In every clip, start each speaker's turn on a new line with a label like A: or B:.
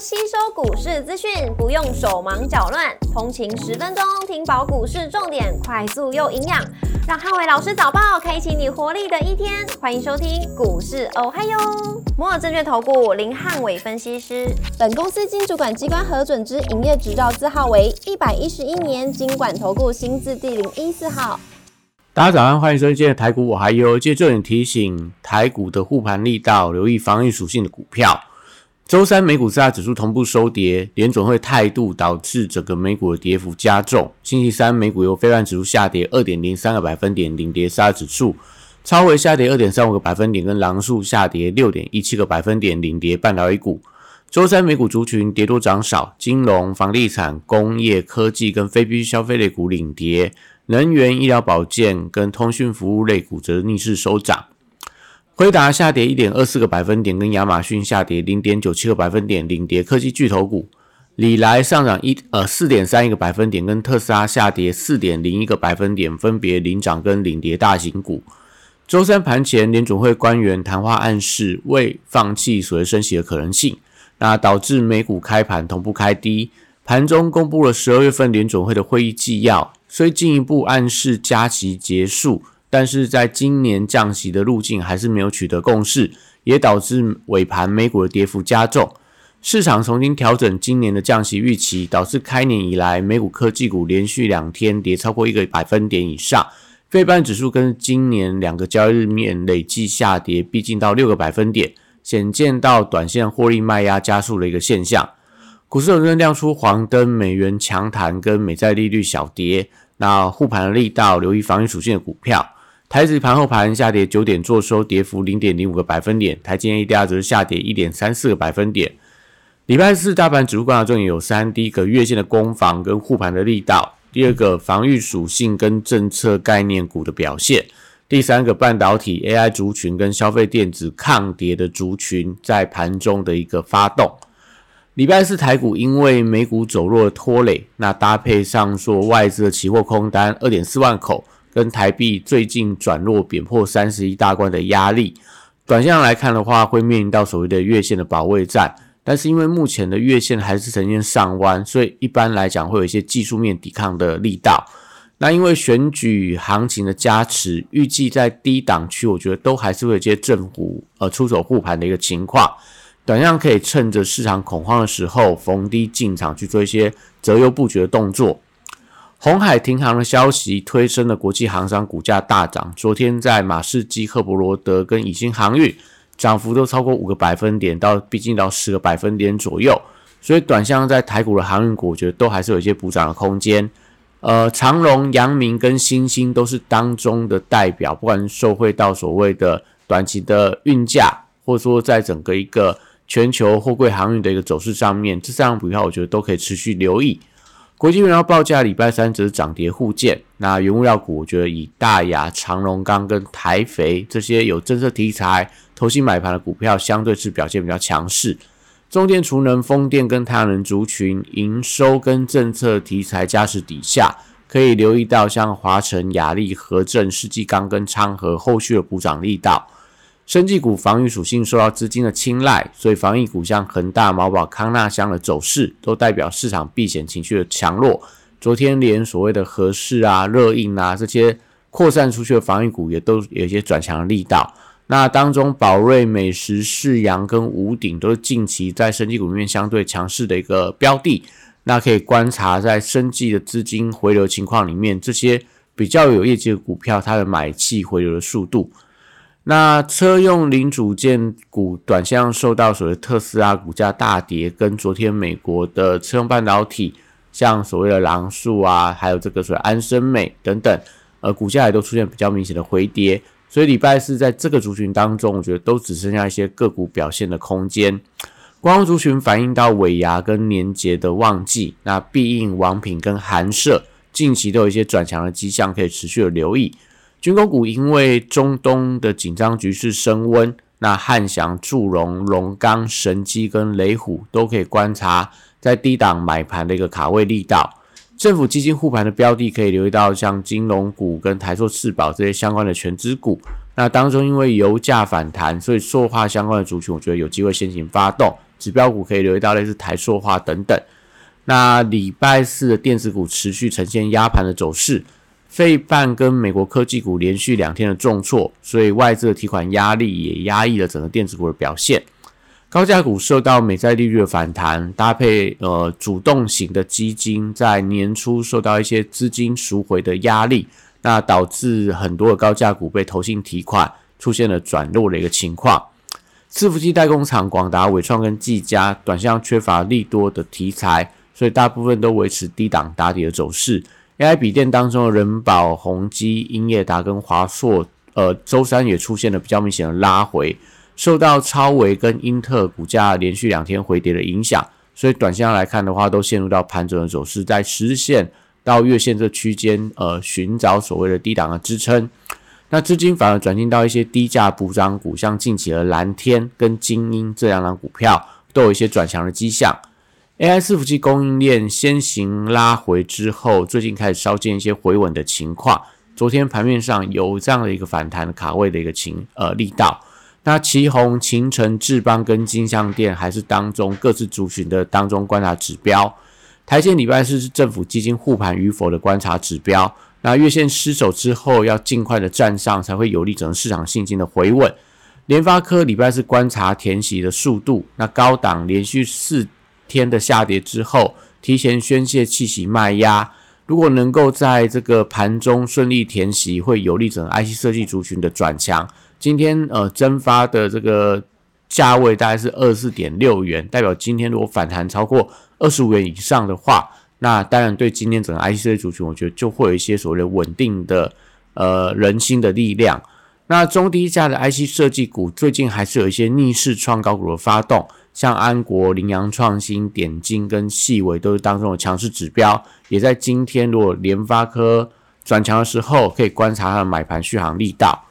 A: 吸收股市资讯，不用手忙脚乱，通勤十分钟听饱股市重点，快速又营养，让汉伟老师早报开启你活力的一天。欢迎收听股市哦嗨哟，摩尔证券投顾林汉伟分析师，本公司经主管机关核准之营业执照字号为一百一十一年经管投顾新字第零一四号。
B: 大家早上，欢迎收听今天的台股，我还有借重点提醒台股的护盘力道，留意防御属性的股票。周三美股四大指数同步收跌，联总会态度导致整个美股的跌幅加重。星期三美股由非万指数下跌二点零三个百分点领跌四大指数，超微下跌二点三五个百分点，跟狼数下跌六点一七个百分点领跌半导体股。周三美股族群跌多涨少，金融、房地产、工业、科技跟非必需消费类股领跌，能源、医疗保健跟通讯服务类股则逆势收涨。辉达下跌一点二四个百分点，跟亚马逊下跌零点九七个百分点，领跌科技巨头股。里来上涨一呃四点三一个百分点，跟特斯拉下跌四点零一个百分点，分别领涨跟领跌大型股。周三盘前，联总会官员谈话暗示未放弃所谓升息的可能性，那导致美股开盘同步开低。盘中公布了十二月份联总会的会议纪要，虽进一步暗示加息结束。但是在今年降息的路径还是没有取得共识，也导致尾盘美股的跌幅加重。市场重新调整今年的降息预期，导致开年以来美股科技股连续两天跌超过一个百分点以上。非半指数跟今年两个交易日面累计下跌逼近到六个百分点，显见到短线获利卖压加速的一个现象。股市有人亮出黄灯，美元强弹跟美债利率小跌，那护盘的力道，留意防御属性的股票。台指盘后盘下跌九点，做收跌幅零点零五个百分点。台积电 ADR 则是下跌一点三四个百分点。礼拜四大盘指数观察重点有三：第一个月线的攻防跟护盘的力道；第二个防御属性跟政策概念股的表现；第三个半导体 AI 族群跟消费电子抗跌的族群在盘中的一个发动。礼拜四台股因为美股走弱拖累，那搭配上说外资的期货空单二点四万口。跟台币最近转弱贬破三十一大关的压力，短线上来看的话，会面临到所谓的月线的保卫战。但是因为目前的月线还是呈现上弯，所以一般来讲会有一些技术面抵抗的力道。那因为选举行情的加持，预计在低档区，我觉得都还是会有些政府呃出手护盘的一个情况。短线可以趁着市场恐慌的时候逢低进场去做一些择优布局的动作。红海停航的消息推升了国际航商股价大涨。昨天在马士基、赫伯罗德跟以兴航运涨幅都超过五个百分点，到毕竟到十个百分点左右。所以短向在台股的航运股，我觉得都还是有一些补涨的空间。呃，长荣、阳明跟新兴都是当中的代表，不管受惠到所谓的短期的运价，或者说在整个一个全球货柜航运的一个走势上面，这三张股票我觉得都可以持续留意。国际原料报价礼拜三则是涨跌互见。那原物料股，我觉得以大雅、长隆钢跟台肥这些有政策题材、投新买盘的股票，相对是表现比较强势。中电、储能、风电跟太阳能族群营收跟政策题材加持底下，可以留意到像华晨、雅力、和正、世纪钢跟昌河后续的补涨力道。生技股防御属性受到资金的青睐，所以防御股像恒大、毛宝、康纳香的走势，都代表市场避险情绪的强弱。昨天连所谓的合适啊、热映啊这些扩散出去的防御股，也都有一些转强的力道。那当中宝瑞、美食、世阳跟五鼎都是近期在生技股里面相对强势的一个标的。那可以观察在生技的资金回流情况里面，这些比较有业绩的股票，它的买气回流的速度。那车用零组件股短线上受到所谓特斯拉股价大跌，跟昨天美国的车用半导体，像所谓的狼树啊，还有这个所谓安森美等等，呃，股价也都出现比较明显的回跌。所以礼拜四在这个族群当中，我觉得都只剩下一些个股表现的空间。光族群反映到尾牙跟年节的旺季，那必应王品跟韩社近期都有一些转强的迹象，可以持续的留意。军工股因为中东的紧张局势升温，那汉翔、祝融、龙钢、神机跟雷虎都可以观察在低档买盘的一个卡位力道。政府基金护盘的标的可以留意到像金融股跟台塑、四宝这些相关的全资股。那当中因为油价反弹，所以塑化相关的族群我觉得有机会先行发动，指标股可以留意到类似台塑化等等。那礼拜四的电子股持续呈现压盘的走势，费半跟美国科技股连续两天的重挫，所以外资的提款压力也压抑了整个电子股的表现。高价股受到美债利率的反弹，搭配呃主动型的基金在年初受到一些资金赎回的压力，那导致很多的高价股被投信提款，出现了转弱的一个情况。伺服器代工厂广达、伟创跟技嘉短项缺乏利多的题材，所以大部分都维持低档打底的走势。AI 笔电当中的人保、宏基、英业达跟华硕，呃，周三也出现了比较明显的拉回。受到超维跟英特股价连续两天回跌的影响，所以短线来看的话，都陷入到盘整的走势，在十日线到月线这区间，呃，寻找所谓的低档的支撑。那资金反而转进到一些低价补涨股，像近期的蓝天跟精英这两档股票，都有一些转强的迹象。AI 伺服器供应链先行拉回之后，最近开始稍见一些回稳的情况。昨天盘面上有这样的一个反弹卡位的一个情呃力道。那旗宏、秦城、智邦跟金相店还是当中各自族群的当中观察指标。台线礼拜四是政府基金护盘与否的观察指标。那月线失守之后，要尽快的站上，才会有利整个市场信心的回稳。联发科礼拜四观察填息的速度。那高档连续四天的下跌之后，提前宣泄气息卖压。如果能够在这个盘中顺利填息，会有利整个 IC 设计族群的转强。今天呃，蒸发的这个价位大概是二十四点六元，代表今天如果反弹超过二十五元以上的话，那当然对今天整个 IC 设计族群，我觉得就会有一些所谓的稳定的呃人心的力量。那中低价的 IC 设计股最近还是有一些逆势创高股的发动，像安国、羚羊创新、点金跟细微都是当中的强势指标，也在今天如果联发科转强的时候，可以观察它的买盘续航力道。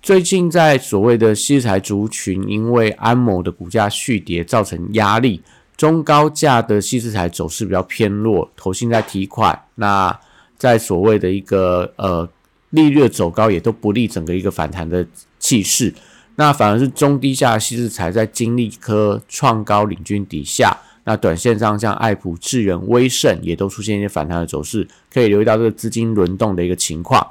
B: 最近在所谓的西材族群，因为安某的股价续跌造成压力，中高价的西材走势比较偏弱，投信在提款，那在所谓的一个呃利率走高，也都不利整个一个反弹的气势。那反而是中低价西材在金利科创高领军底下，那短线上像爱普、智源、威盛也都出现一些反弹的走势，可以留意到这个资金轮动的一个情况。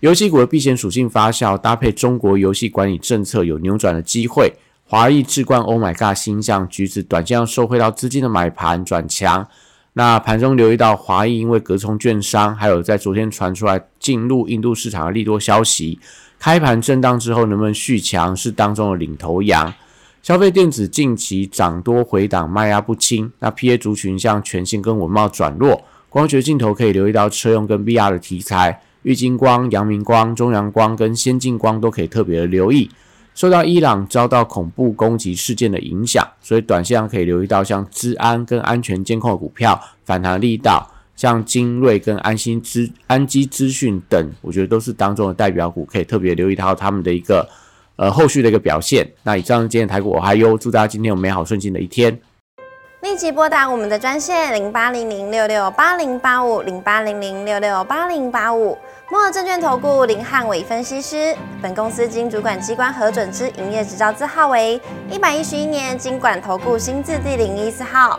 B: 游戏股的避险属性发酵，搭配中国游戏管理政策有扭转的机会。华裔置冠 Oh my God 星象橘子短线上受惠到资金的买盘转强。那盘中留意到华裔因为隔冲券商，还有在昨天传出来进入印度市场的利多消息，开盘震荡之后能不能续强是当中的领头羊。消费电子近期涨多回档，卖压不轻。那 PA 族群像全新跟文茂转弱，光学镜头可以留意到车用跟 VR 的题材。玉金光、阳明光、中阳光跟先进光都可以特别的留意。受到伊朗遭到恐怖攻击事件的影响，所以短线上可以留意到像治安跟安全监控股票反弹力道，像精锐跟安心资安基资讯等，我觉得都是当中的代表股，可以特别留意到他们的一个呃后续的一个表现。那以上今天台股，我还有祝大家今天有美好顺心的一天。
A: 立即拨打我们的专线零八零零六六八零八五零八零零六六八零八五。摩尔证券投顾林汉伟分析师，本公司经主管机关核准之营业执照字号为一百一十一年经管投顾新字第零一四号。